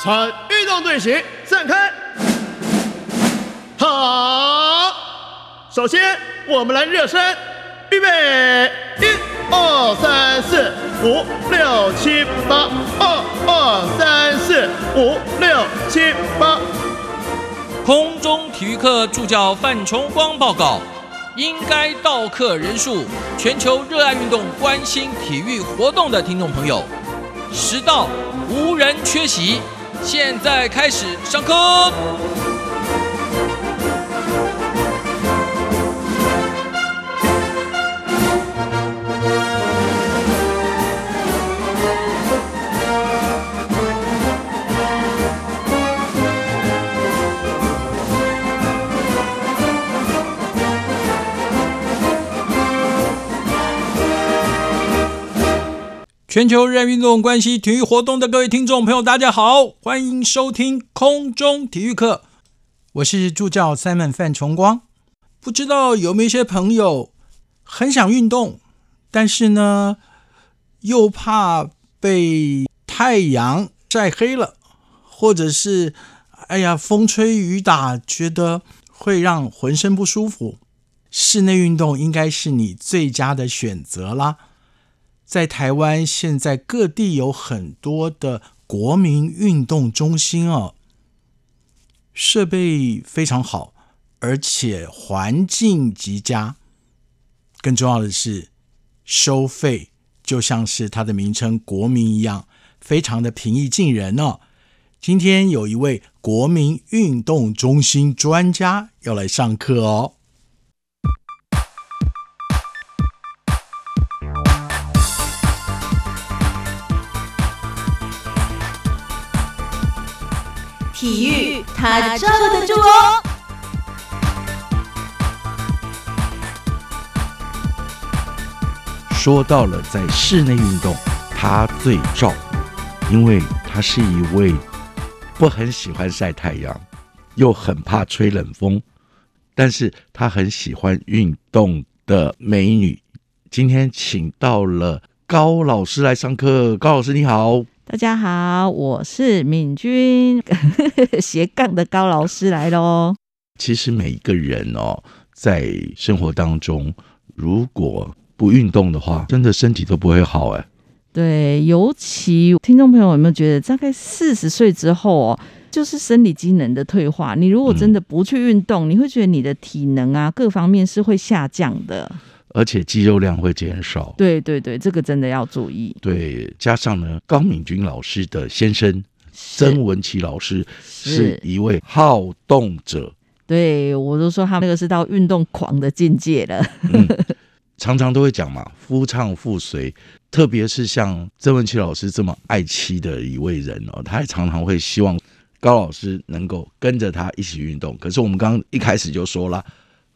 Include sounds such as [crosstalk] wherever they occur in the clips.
参运动队形散开。好，首先我们来热身，预备，一、二、三、四、五、六、七、八，二、二、三、四、五、六、七、八。空中体育课助教范崇光报告：应该到课人数，全球热爱运动、关心体育活动的听众朋友，实到无人缺席。现在开始上课。全球热爱运动、关系体育活动的各位听众朋友，大家好，欢迎收听空中体育课。我是助教 Simon 范崇光。不知道有没有一些朋友很想运动，但是呢，又怕被太阳晒黑了，或者是哎呀风吹雨打，觉得会让浑身不舒服。室内运动应该是你最佳的选择啦。在台湾，现在各地有很多的国民运动中心哦，设备非常好，而且环境极佳。更重要的是，收费就像是它的名称“国民”一样，非常的平易近人哦。今天有一位国民运动中心专家要来上课哦。体育他罩得住哦。说到了在室内运动，他最罩，因为他是一位不很喜欢晒太阳，又很怕吹冷风，但是他很喜欢运动的美女。今天请到了高老师来上课，高老师你好。大家好，我是敏君 [laughs] 斜杠的高老师来喽。其实每一个人哦，在生活当中，如果不运动的话，真的身体都不会好哎。对，尤其听众朋友有没有觉得，大概四十岁之后哦，就是生理机能的退化。你如果真的不去运动，你会觉得你的体能啊各方面是会下降的。而且肌肉量会减少，对对对，这个真的要注意。对，加上呢，高敏君老师的先生曾文琪老师是一位好动者，对我都说他那个是到运动狂的境界了。常常都会讲嘛，夫唱妇随，特别是像曾文琪老师这么爱妻的一位人哦，他也常常会希望高老师能够跟着他一起运动。可是我们刚刚一开始就说了，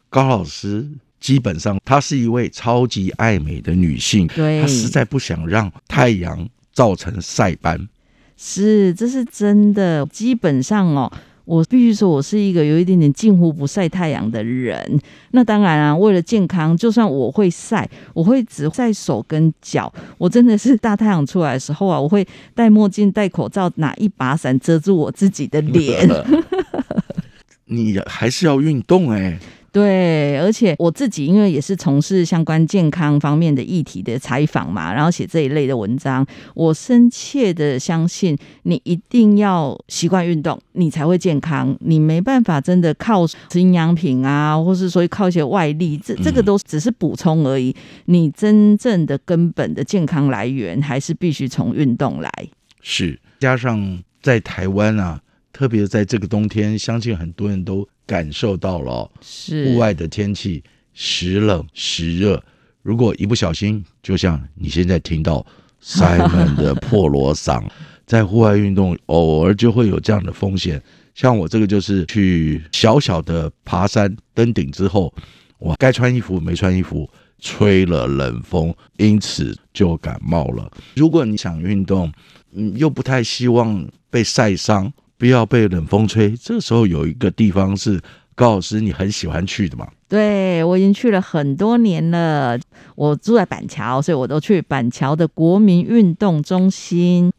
高老师。基本上，她是一位超级爱美的女性，她实在不想让太阳造成晒斑。是，这是真的。基本上哦，我必须说，我是一个有一点点近乎不晒太阳的人。那当然啊，为了健康，就算我会晒，我会只晒手跟脚。我真的是大太阳出来的时候啊，我会戴墨镜、戴口罩，拿一把伞遮住我自己的脸。[laughs] [laughs] 你还是要运动哎。对，而且我自己因为也是从事相关健康方面的议题的采访嘛，然后写这一类的文章，我深切的相信，你一定要习惯运动，你才会健康。你没办法真的靠吃营养品啊，或是说靠一些外力，这这个都只是补充而已。你真正的根本的健康来源，还是必须从运动来。是，加上在台湾啊，特别在这个冬天，相信很多人都。感受到了是户外的天气时冷时热，如果一不小心，就像你现在听到 Simon 的破锣嗓，[laughs] 在户外运动偶尔就会有这样的风险。像我这个就是去小小的爬山登顶之后，我该穿衣服没穿衣服，吹了冷风，因此就感冒了。如果你想运动，嗯，又不太希望被晒伤。不要被冷风吹。这时候有一个地方是高老师你很喜欢去的嘛？对，我已经去了很多年了。我住在板桥，所以我都去板桥的国民运动中心。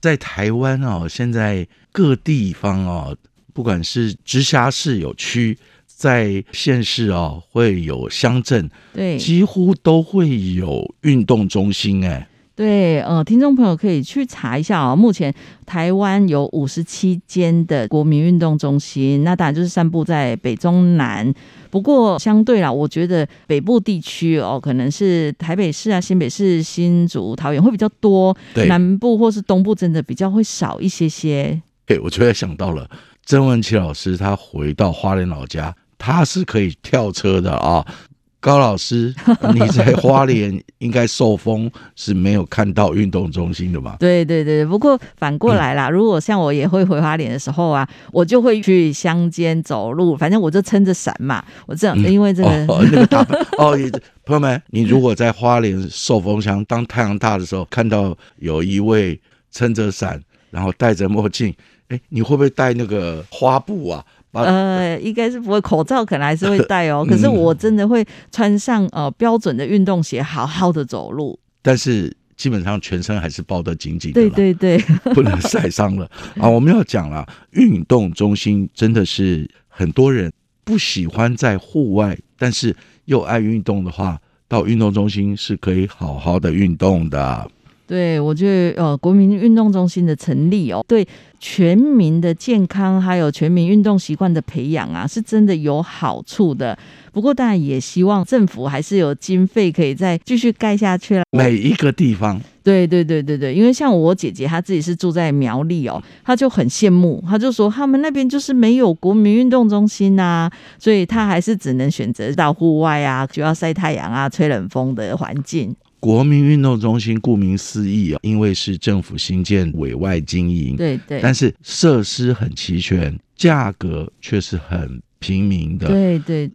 在台湾哦，现在各地方哦，不管是直辖市有区，在县市哦会有乡镇，对，几乎都会有运动中心哎。对，呃，听众朋友可以去查一下啊。目前台湾有五十七间的国民运动中心，那当然就是散布在北中南。不过相对啦，我觉得北部地区哦，可能是台北市啊、新北市、新竹、桃园会比较多，南部或是东部真的比较会少一些些。[laughs] 对，我突然想到了曾文琪老师，他回到花莲老家，他是可以跳车的啊。高老师，[laughs] 你在花莲应该受风是没有看到运动中心的吧？对对对，不过反过来啦，如果像我也会回花莲的时候啊，我就会去乡间走路，反正我就撑着伞嘛。我这样，因为这个那个大 [laughs] 哦，朋友们，你如果在花莲受风乡，当太阳大的时候，看到有一位撑着伞，然后戴着墨镜，哎，你会不会戴那个花布啊？呃，应该是不会，口罩可能还是会戴哦。[laughs] 可是我真的会穿上呃标准的运动鞋，好好的走路。但是基本上全身还是包得紧紧的，对对对，不能晒伤了 [laughs] 啊！我们要讲了，运动中心真的是很多人不喜欢在户外，但是又爱运动的话，到运动中心是可以好好的运动的。对，我觉得呃，国民运动中心的成立哦，对全民的健康还有全民运动习惯的培养啊，是真的有好处的。不过当然也希望政府还是有经费可以再继续盖下去了。每一个地方，对对对对对，因为像我姐姐她自己是住在苗栗哦，她就很羡慕，她就说他们那边就是没有国民运动中心呐，所以她还是只能选择到户外啊，就要晒太阳啊、吹冷风的环境。国民运动中心顾名思义啊，因为是政府新建委外经营，对对，但是设施很齐全，价格却是很平民的。对对，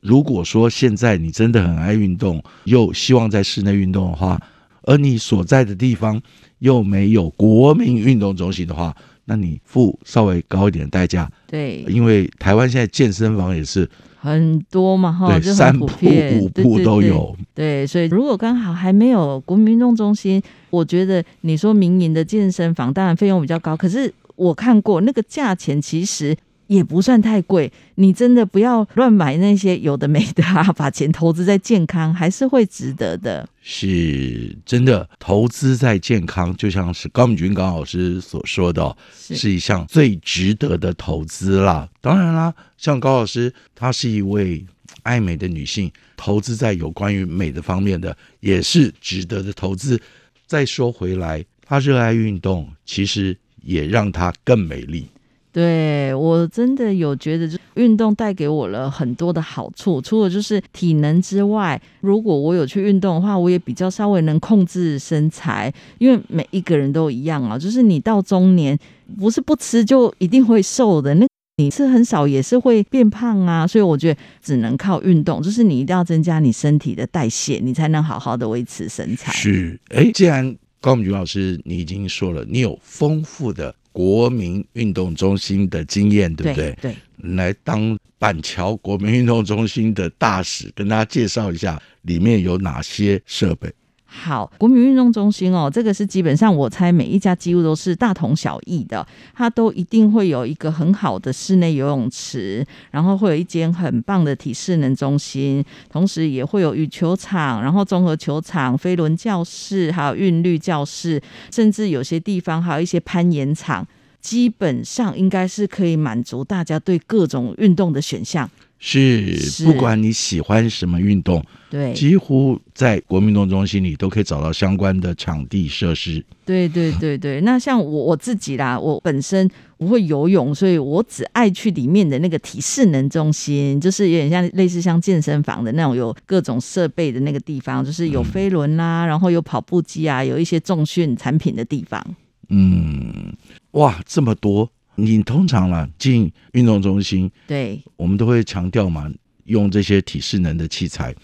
如果说现在你真的很爱运动，又希望在室内运动的话，而你所在的地方又没有国民运动中心的话，那你付稍微高一点代价。对，因为台湾现在健身房也是。很多嘛哈，就很普遍，五步都有。对，所以如果刚好还没有国民运动中心，我觉得你说民营的健身房，当然费用比较高，可是我看过那个价钱，其实。也不算太贵，你真的不要乱买那些有的没的啊！把钱投资在健康，还是会值得的。是真的，投资在健康，就像是高敏君高老师所说的，是一项最值得的投资啦。当然啦，像高老师，她是一位爱美的女性，投资在有关于美的方面的，也是值得的投资。再说回来，她热爱运动，其实也让她更美丽。对我真的有觉得，就运动带给我了很多的好处。除了就是体能之外，如果我有去运动的话，我也比较稍微能控制身材。因为每一个人都一样啊，就是你到中年，不是不吃就一定会瘦的。那你吃很少也是会变胖啊。所以我觉得只能靠运动，就是你一定要增加你身体的代谢，你才能好好的维持身材。是，哎，既然高敏菊老师你已经说了，你有丰富的。国民运动中心的经验，对不对？对，来当板桥国民运动中心的大使，跟大家介绍一下里面有哪些设备。好，国民运动中心哦，这个是基本上我猜每一家几乎都是大同小异的，它都一定会有一个很好的室内游泳池，然后会有一间很棒的体适能中心，同时也会有羽球场，然后综合球场、飞轮教室，还有韵律教室，甚至有些地方还有一些攀岩场，基本上应该是可以满足大家对各种运动的选项。是，不管你喜欢什么运动，对，几乎在国民运动中心里都可以找到相关的场地设施。对对对对，那像我我自己啦，我本身不会游泳，所以我只爱去里面的那个体适能中心，就是有点像类似像健身房的那种，有各种设备的那个地方，就是有飞轮啦，然后有跑步机啊，有一些重训产品的地方。嗯，哇，这么多。你通常啦进运动中心，对，我们都会强调嘛，用这些体适能的器材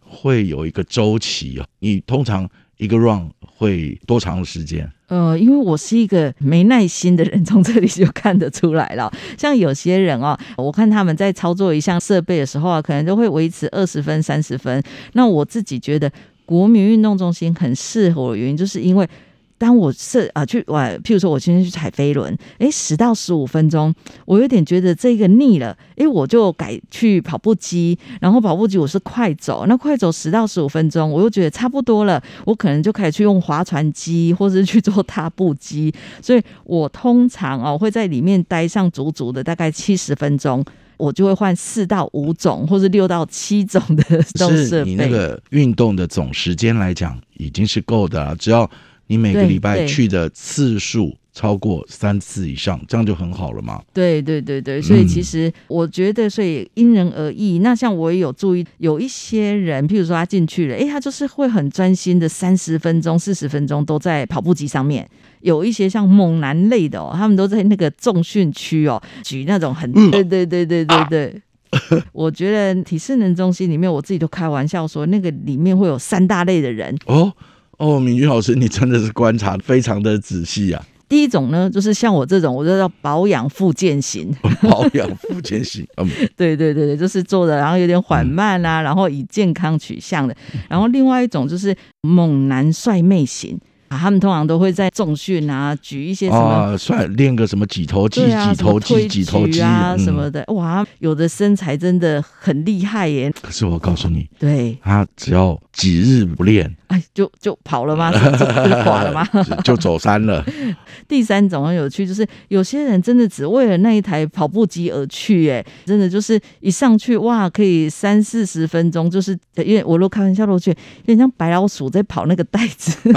会有一个周期啊。你通常一个 run 会多长的时间？呃，因为我是一个没耐心的人，从这里就看得出来了。[laughs] 像有些人哦，我看他们在操作一项设备的时候啊，可能都会维持二十分、三十分。那我自己觉得国民运动中心很适合的，原因就是因为。当我是啊去我，譬如说我今天去踩飞轮，哎，十到十五分钟，我有点觉得这个腻了，哎，我就改去跑步机，然后跑步机我是快走，那快走十到十五分钟，我又觉得差不多了，我可能就可以去用划船机，或者是去做踏步机，所以我通常哦会在里面待上足足的大概七十分钟。我就会换四到五种，或是六到七种的动设备。你那个运动的总时间来讲，已经是够的了。只要你每个礼拜去的次数超过三次以上，这样就很好了嘛。对对对对，所以其实我觉得，所以因人而异。那像我也有注意，有一些人，譬如说他进去了，哎，他就是会很专心的，三十分钟、四十分钟都在跑步机上面。有一些像猛男类的哦，他们都在那个重训区哦，举那种很对对对对对对。我觉得体适能中心里面，我自己都开玩笑说，那个里面会有三大类的人哦哦。敏君老师，你真的是观察非常的仔细啊。第一种呢，就是像我这种，我就叫保养复健型，[laughs] 保养复健型。嗯，[laughs] 对对对对，就是做的，然后有点缓慢啊，然后以健康取向的。然后另外一种就是猛男帅妹型。他们通常都会在重训啊，举一些什么，算练个什么几头肌、几头肌、几头肌啊什么的。哇，有的身材真的很厉害耶！可是我告诉你，对他只要几日不练，哎，就就跑了吗？[laughs] 就垮了吗？就走山了。[laughs] 第三种很有趣，就是有些人真的只为了那一台跑步机而去，哎，真的就是一上去哇，可以三四十分钟，就是因为我都开玩笑都觉得有点像白老鼠在跑那个袋子。[laughs]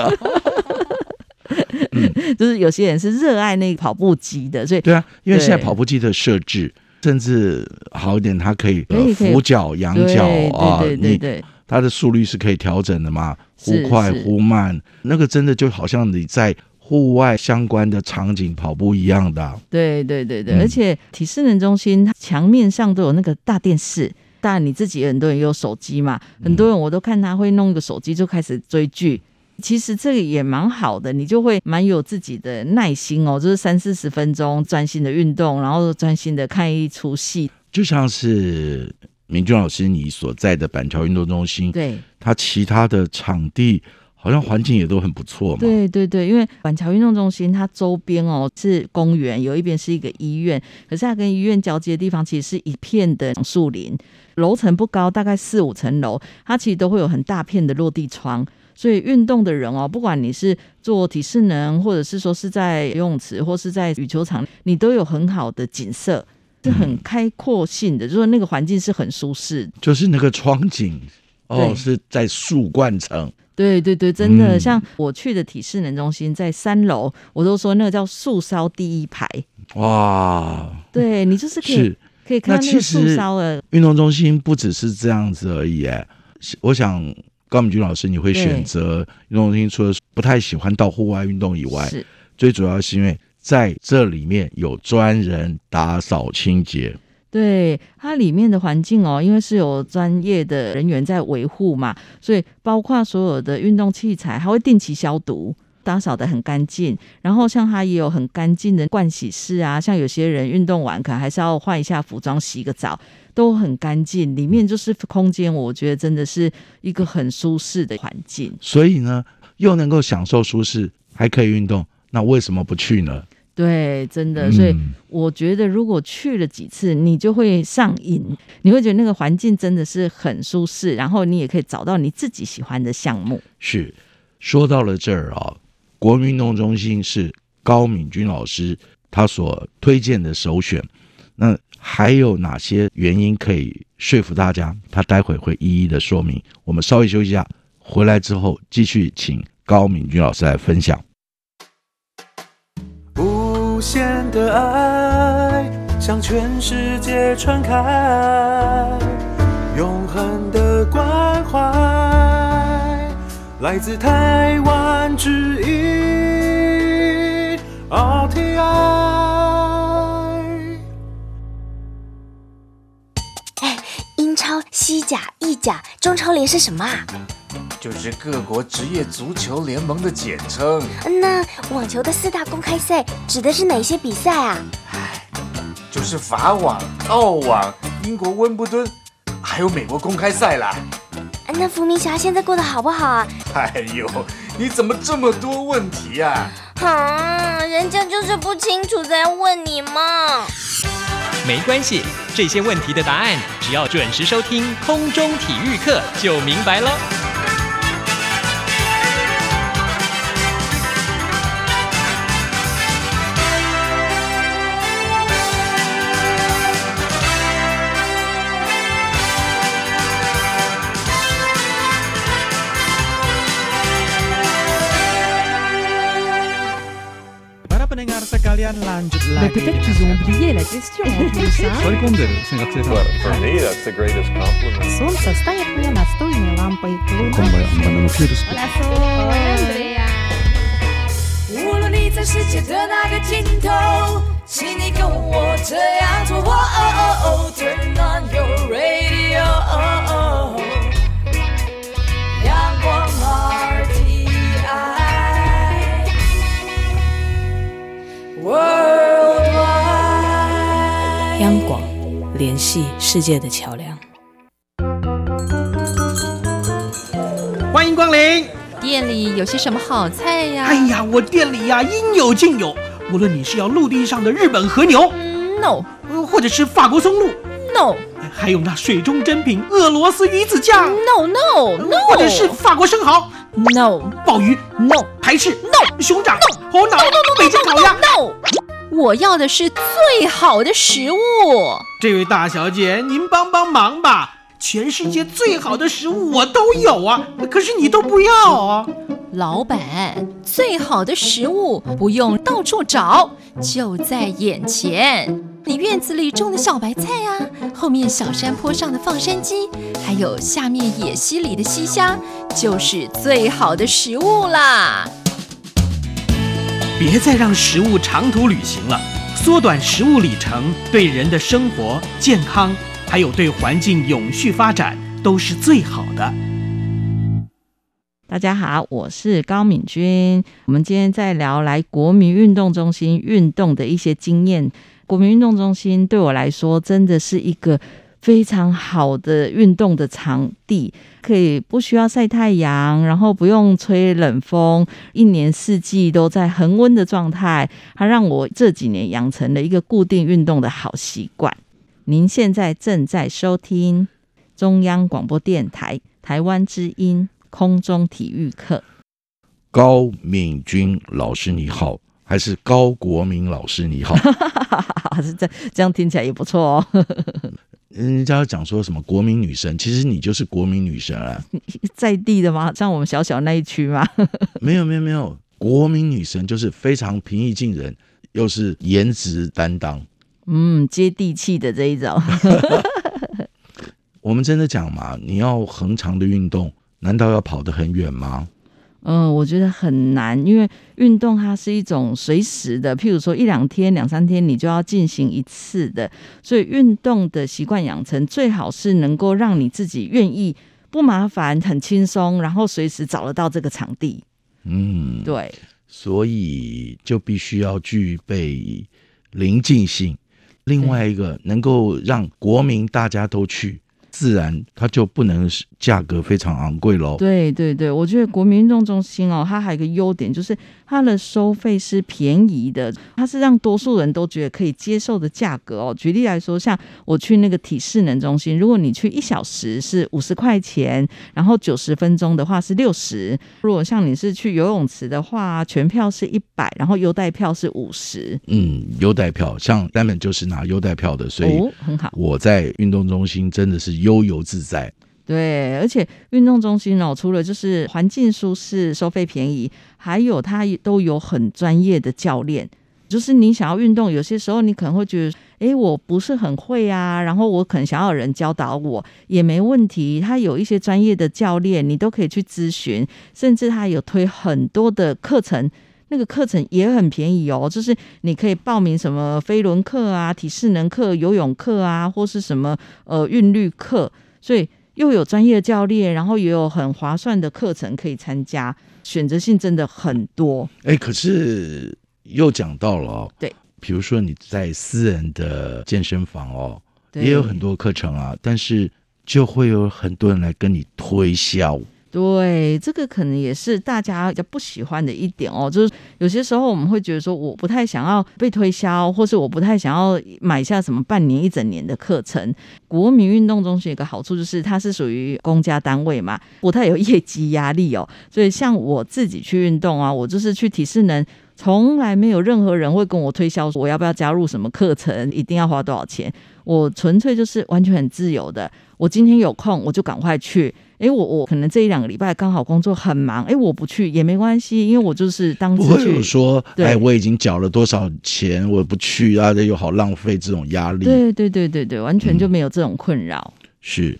[laughs] 就是有些人是热爱那个跑步机的，所以对啊，因为现在跑步机的设置甚至好一点，它可以扶脚、仰脚啊，对对对，它的速率是可以调整的嘛，忽快忽慢，那个真的就好像你在户外相关的场景跑步一样的。对对对对，而且体适能中心它墙面上都有那个大电视，当然你自己很多人有手机嘛，很多人我都看他会弄一个手机就开始追剧。其实这个也蛮好的，你就会蛮有自己的耐心哦，就是三四十分钟专心的运动，然后专心的看一出戏。就像是明俊老师你所在的板桥运动中心，对，它其他的场地好像环境也都很不错嘛。对对对，因为板桥运动中心它周边哦是公园，有一边是一个医院，可是它跟医院交接的地方其实是一片的树林，楼层不高，大概四五层楼，它其实都会有很大片的落地窗。所以运动的人哦，不管你是做体适能，或者是说是在游泳池，或是在羽球场，你都有很好的景色，是很开阔性的，就是那个环境是很舒适。就是那个窗景哦，是在树冠层。对对对，真的，像我去的体适能中心在三楼，我都说那个叫树梢第一排。哇，对你就是可以可以看到那个树梢的运动中心不只是这样子而已哎，我想。高敏君老师，你会选择运动中心，除了不太喜欢到户外运动以外，最主要是因为在这里面有专人打扫清洁。对它里面的环境哦，因为是有专业的人员在维护嘛，所以包括所有的运动器材，还会定期消毒，打扫的很干净。然后像它也有很干净的盥洗室啊，像有些人运动完可能还是要换一下服装，洗个澡。都很干净，里面就是空间，我觉得真的是一个很舒适的环境。所以呢，又能够享受舒适，还可以运动，那为什么不去呢？对，真的。所以我觉得，如果去了几次，你就会上瘾，你会觉得那个环境真的是很舒适，然后你也可以找到你自己喜欢的项目。是，说到了这儿啊，国民运动中心是高敏君老师他所推荐的首选。那还有哪些原因可以说服大家？他待会会一一的说明。我们稍微休息一下，回来之后继续请高敏君老师来分享。无限的爱向全世界传开，永恒的关怀来自台湾之音 RTI。西甲、意甲、中超联是什么啊？就是各国职业足球联盟的简称。那网球的四大公开赛指的是哪些比赛啊？唉，就是法网、澳网、英国温布顿，还有美国公开赛啦。那伏明霞现在过得好不好啊？哎呦，你怎么这么多问题啊？啊，人家就是不清楚才要问你嘛。没关系，这些问题的答案，只要准时收听空中体育课就明白了。Mais peut-être qu'ils ont oublié la question? [laughs] Sun on。系世界的桥梁。欢迎光临，店里有些什么好菜呀？哎呀，我店里呀应有尽有，无论你是要陆地上的日本和牛，no，或者是法国松露，no，还有那水中珍品俄罗斯鱼子酱，no no no，或者是法国生蚝，no，鲍鱼，no，排翅，no，熊掌，no，猴脑，北京烤鸭，no，我要的是最好的食物。这位大小姐，您帮帮忙吧！全世界最好的食物我都有啊，可是你都不要啊！老板，最好的食物不用到处找，就在眼前。你院子里种的小白菜啊，后面小山坡上的放山鸡，还有下面野溪里的溪虾，就是最好的食物啦！别再让食物长途旅行了，缩短食物里程，对人的生活健康。还有对环境永续发展都是最好的。大家好，我是高敏君。我们今天在聊来国民运动中心运动的一些经验。国民运动中心对我来说真的是一个非常好的运动的场地，可以不需要晒太阳，然后不用吹冷风，一年四季都在恒温的状态。它让我这几年养成了一个固定运动的好习惯。您现在正在收听中央广播电台台湾之音空中体育课。高敏君老师你好，还是高国民老师你好？[laughs] 是这这样听起来也不错哦。人家讲说什么国民女神，其实你就是国民女神啊！[laughs] 在地的吗？像我们小小那一区吗？[laughs] 没有没有没有，国民女神就是非常平易近人，又是颜值担当。嗯，接地气的这一种。[laughs] 我们真的讲嘛，你要恒长的运动，难道要跑得很远吗？嗯，我觉得很难，因为运动它是一种随时的，譬如说一两天、两三天你就要进行一次的，所以运动的习惯养成最好是能够让你自己愿意不麻烦、很轻松，然后随时找得到这个场地。嗯，对，所以就必须要具备临近性。另外一个能够让国民大家都去，自然它就不能价格非常昂贵喽。对对对，我觉得国民运动中心哦，它还有一个优点就是它的收费是便宜的，它是让多数人都觉得可以接受的价格哦。举例来说，像我去那个体适能中心，如果你去一小时是五十块钱，然后九十分钟的话是六十。如果像你是去游泳池的话，全票是一百，然后优待票是五十。嗯，优待票像丹本就是拿优待票的，所以很好。我在运动中心真的是悠游自在。对，而且运动中心哦，除了就是环境舒适、收费便宜，还有它都有很专业的教练。就是你想要运动，有些时候你可能会觉得，哎，我不是很会啊，然后我可能想要有人教导我，也没问题。他有一些专业的教练，你都可以去咨询，甚至他有推很多的课程，那个课程也很便宜哦。就是你可以报名什么飞轮课啊、体适能课、游泳课啊，或是什么呃韵律课，所以。又有专业教练，然后也有很划算的课程可以参加，选择性真的很多。哎，可是又讲到了哦，对，比如说你在私人的健身房哦，也有很多课程啊，但是就会有很多人来跟你推销。对，这个可能也是大家比较不喜欢的一点哦，就是有些时候我们会觉得说，我不太想要被推销，或是我不太想要买下什么半年、一整年的课程。国民运动中心有个好处就是它是属于公家单位嘛，不太有业绩压力哦，所以像我自己去运动啊，我就是去体适能。从来没有任何人会跟我推销我要不要加入什么课程，一定要花多少钱。我纯粹就是完全很自由的。我今天有空我就赶快去。诶，我我可能这一两个礼拜刚好工作很忙，哎，我不去也没关系，因为我就是当不会有说，哎，我已经缴了多少钱，我不去啊，这又好浪费这种压力。对对对对对，完全就没有这种困扰。是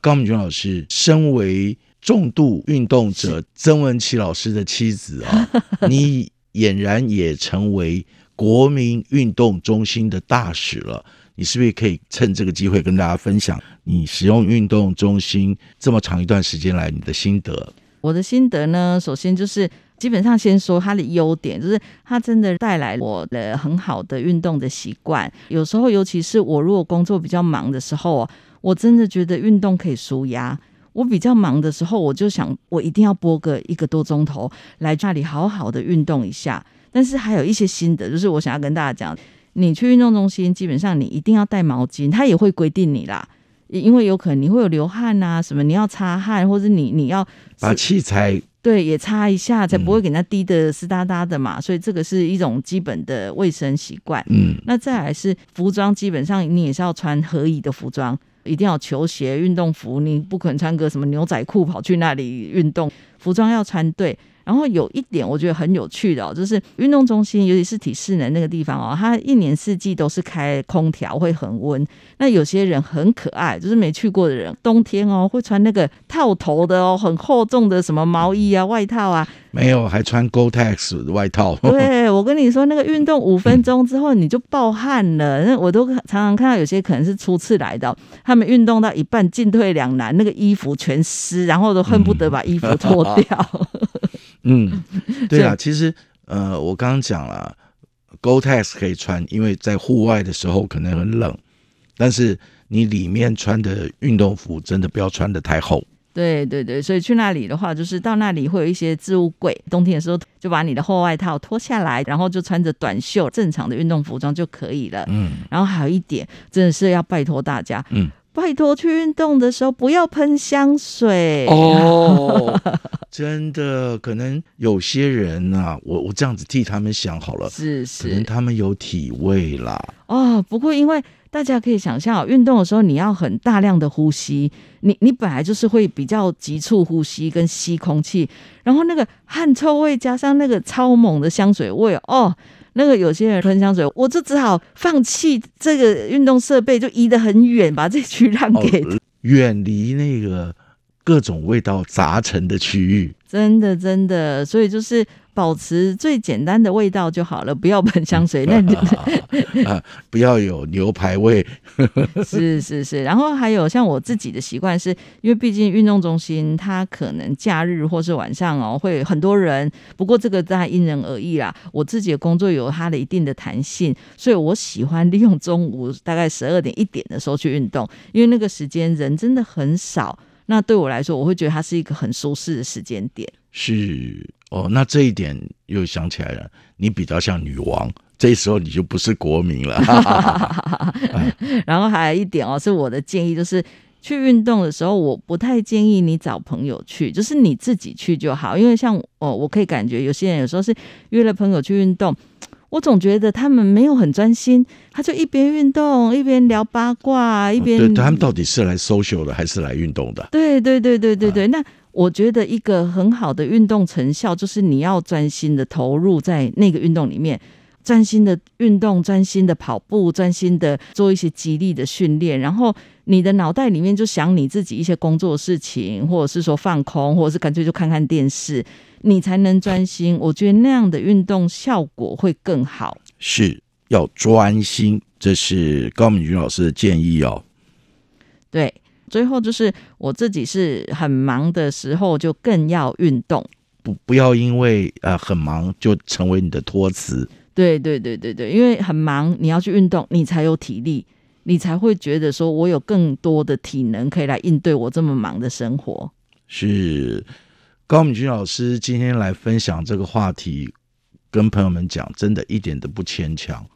高敏君老师，身为重度运动者曾文琪老师的妻子啊，你。[laughs] 俨然也成为国民运动中心的大使了。你是不是可以趁这个机会跟大家分享你使用运动中心这么长一段时间来你的心得？我的心得呢，首先就是基本上先说它的优点，就是它真的带来我的很好的运动的习惯。有时候，尤其是我如果工作比较忙的时候，我真的觉得运动可以舒压。我比较忙的时候，我就想我一定要播个一个多钟头来那里好好的运动一下。但是还有一些心得，就是我想要跟大家讲，你去运动中心，基本上你一定要带毛巾，他也会规定你啦，因为有可能你会有流汗啊什么，你要擦汗，或者你你要把器材对也擦一下，才不会给它滴的湿哒哒的嘛。所以这个是一种基本的卫生习惯。嗯，那再来是服装，基本上你也是要穿合宜的服装。一定要球鞋、运动服，你不可能穿个什么牛仔裤跑去那里运动，服装要穿对。然后有一点我觉得很有趣的哦，就是运动中心，尤其是体适能那个地方哦，它一年四季都是开空调，会恒温。那有些人很可爱，就是没去过的人，冬天哦会穿那个套头的哦，很厚重的什么毛衣啊、外套啊。没有，还穿 Gore-Tex 外套。[laughs] 对，我跟你说，那个运动五分钟之后你就暴汗了。那我都常常看到有些可能是初次来的，他们运动到一半进退两难，那个衣服全湿，然后都恨不得把衣服脱掉。嗯，[laughs] 对啊，其实呃，我刚刚讲了，Gore-Tex 可以穿，因为在户外的时候可能很冷，但是你里面穿的运动服真的不要穿的太厚。对对对，所以去那里的话，就是到那里会有一些置物柜，冬天的时候就把你的厚外套脱下来，然后就穿着短袖正常的运动服装就可以了。嗯，然后还有一点，真的是要拜托大家，嗯。拜托，去运动的时候不要喷香水哦。[laughs] 真的，可能有些人啊，我我这样子替他们想好了，是是，可能他们有体味啦。哦，不过因为大家可以想象，运动的时候你要很大量的呼吸，你你本来就是会比较急促呼吸跟吸空气，然后那个汗臭味加上那个超猛的香水味，哦。那个有些人喷香水，我就只好放弃这个运动设备，就移得很远，把这区让给远离那个各种味道杂陈的区域。真的，真的，所以就是。保持最简单的味道就好了，不要喷香水，[laughs] 那啊，不要有牛排味。[laughs] 是是是，然后还有像我自己的习惯，是因为毕竟运动中心它可能假日或是晚上哦会很多人，不过这个在因人而异啦。我自己的工作有它的一定的弹性，所以我喜欢利用中午大概十二点一点的时候去运动，因为那个时间人真的很少。那对我来说，我会觉得它是一个很舒适的时间点。是哦，那这一点又想起来了，你比较像女王，这时候你就不是国民了。[laughs] [laughs] 然后还有一点哦，是我的建议，就是去运动的时候，我不太建议你找朋友去，就是你自己去就好。因为像哦，我可以感觉有些人有时候是约了朋友去运动。我总觉得他们没有很专心，他就一边运动一边聊八卦，一边。对，他们到底是来 social 的还是来运动的？对对对对对对。那我觉得一个很好的运动成效，就是你要专心的投入在那个运动里面，专心的运动，专心的跑步，专心的做一些激励的训练，然后你的脑袋里面就想你自己一些工作事情，或者是说放空，或者是干脆就看看电视。你才能专心，我觉得那样的运动效果会更好。是要专心，这是高敏君老师的建议哦。对，最后就是我自己是很忙的时候，就更要运动。不，不要因为呃很忙就成为你的托词。对对对对对，因为很忙，你要去运动，你才有体力，你才会觉得说我有更多的体能可以来应对我这么忙的生活。是高敏君老师今天来分享这个话题，跟朋友们讲，真的一点都不牵强。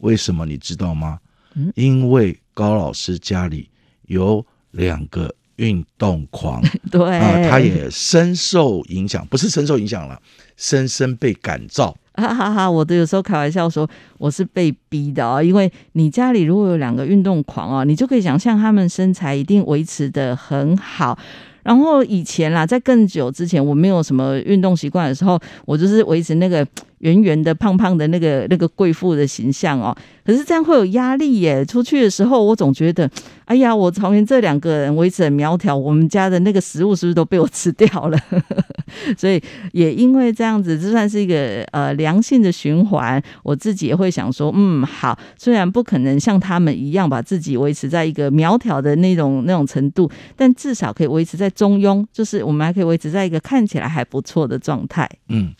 为什么你知道吗？嗯因为高老师家里有两个运动狂，[laughs] 对啊，他也深受影响，不是深受影响了，深深被感召。哈哈哈！我都有时候开玩笑说我是被逼的哦，因为你家里如果有两个运动狂哦，你就可以想象他们身材一定维持的很好。然后以前啦，在更久之前，我没有什么运动习惯的时候，我就是维持那个圆圆的、胖胖的那个那个贵妇的形象哦。可是这样会有压力耶。出去的时候，我总觉得，哎呀，我旁边这两个人维持很苗条，我们家的那个食物是不是都被我吃掉了？[laughs] 所以也因为这样子，这算是一个呃良性的循环。我自己也会想说，嗯，好，虽然不可能像他们一样把自己维持在一个苗条的那种那种程度，但至少可以维持在中庸，就是我们还可以维持在一个看起来还不错的状态。嗯，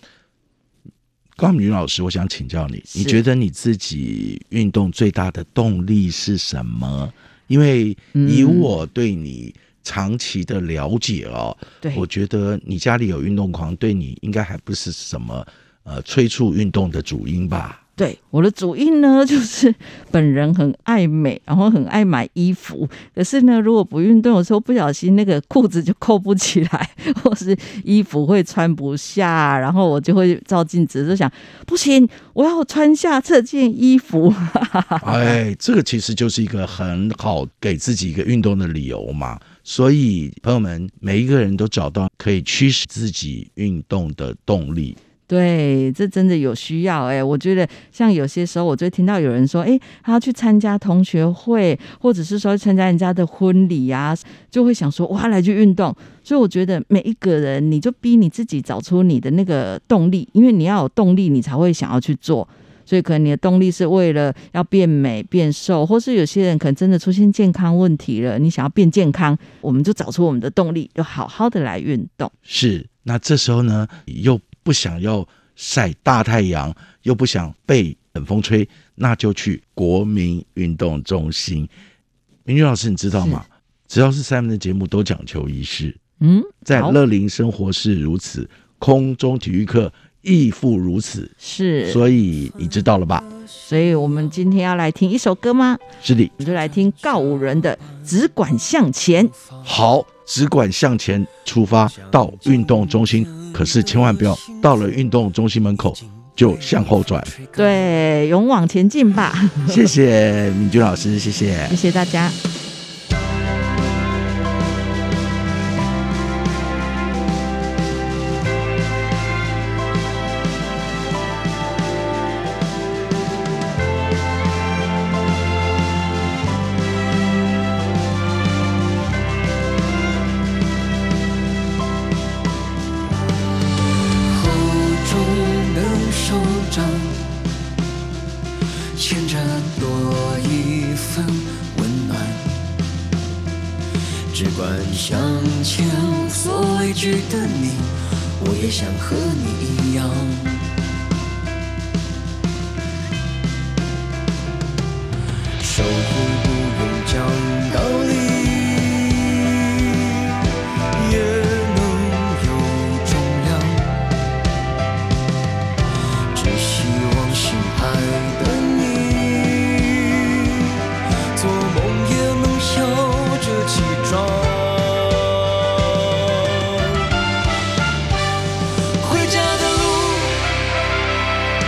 高敏云老师，我想请教你，你觉得你自己运动最大的动力是什么？因为以我对你长期的了解哦，对我觉得你家里有运动狂，对你应该还不是什么呃催促运动的主因吧？对我的主因呢，[laughs] 就是本人很爱美，然后很爱买衣服。可是呢，如果不运动，有时候不小心那个裤子就扣不起来，[laughs] 或是衣服会穿不下，然后我就会照镜子就想，不行，我要穿下这件衣服。[laughs] 哎，这个其实就是一个很好给自己一个运动的理由嘛。所以，朋友们，每一个人都找到可以驱使自己运动的动力。对，这真的有需要哎、我觉得像有些时候，我就会听到有人说，哎，他要去参加同学会，或者是说参加人家的婚礼啊，就会想说，哇，来去运动。所以我觉得每一个人，你就逼你自己找出你的那个动力，因为你要有动力，你才会想要去做。所以可能你的动力是为了要变美、变瘦，或是有些人可能真的出现健康问题了，你想要变健康，我们就找出我们的动力，就好好的来运动。是，那这时候呢，又不想要晒大太阳，又不想被冷风吹，那就去国民运动中心。明君老师，你知道吗？只要是三门的节目都讲求仪式，嗯，在乐龄生活是如此，空中体育课亦复如此。是，所以你知道了吧？所以我们今天要来听一首歌吗？是的，我们就来听告五人的《只管向前》。好，只管向前出发到运动中心，可是千万不要到了运动中心门口就向后转。对，勇往前进吧！[laughs] 谢谢敏君老师，谢谢，谢谢大家。的你，我也想和你一样。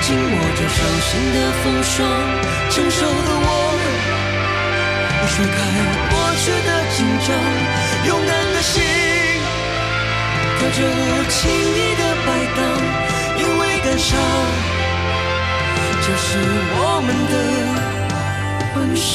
紧握着手心的风霜，成熟的我。甩开过去的紧张，勇敢的心，跳着舞轻易的摆荡，因为感伤，这是我们的本事。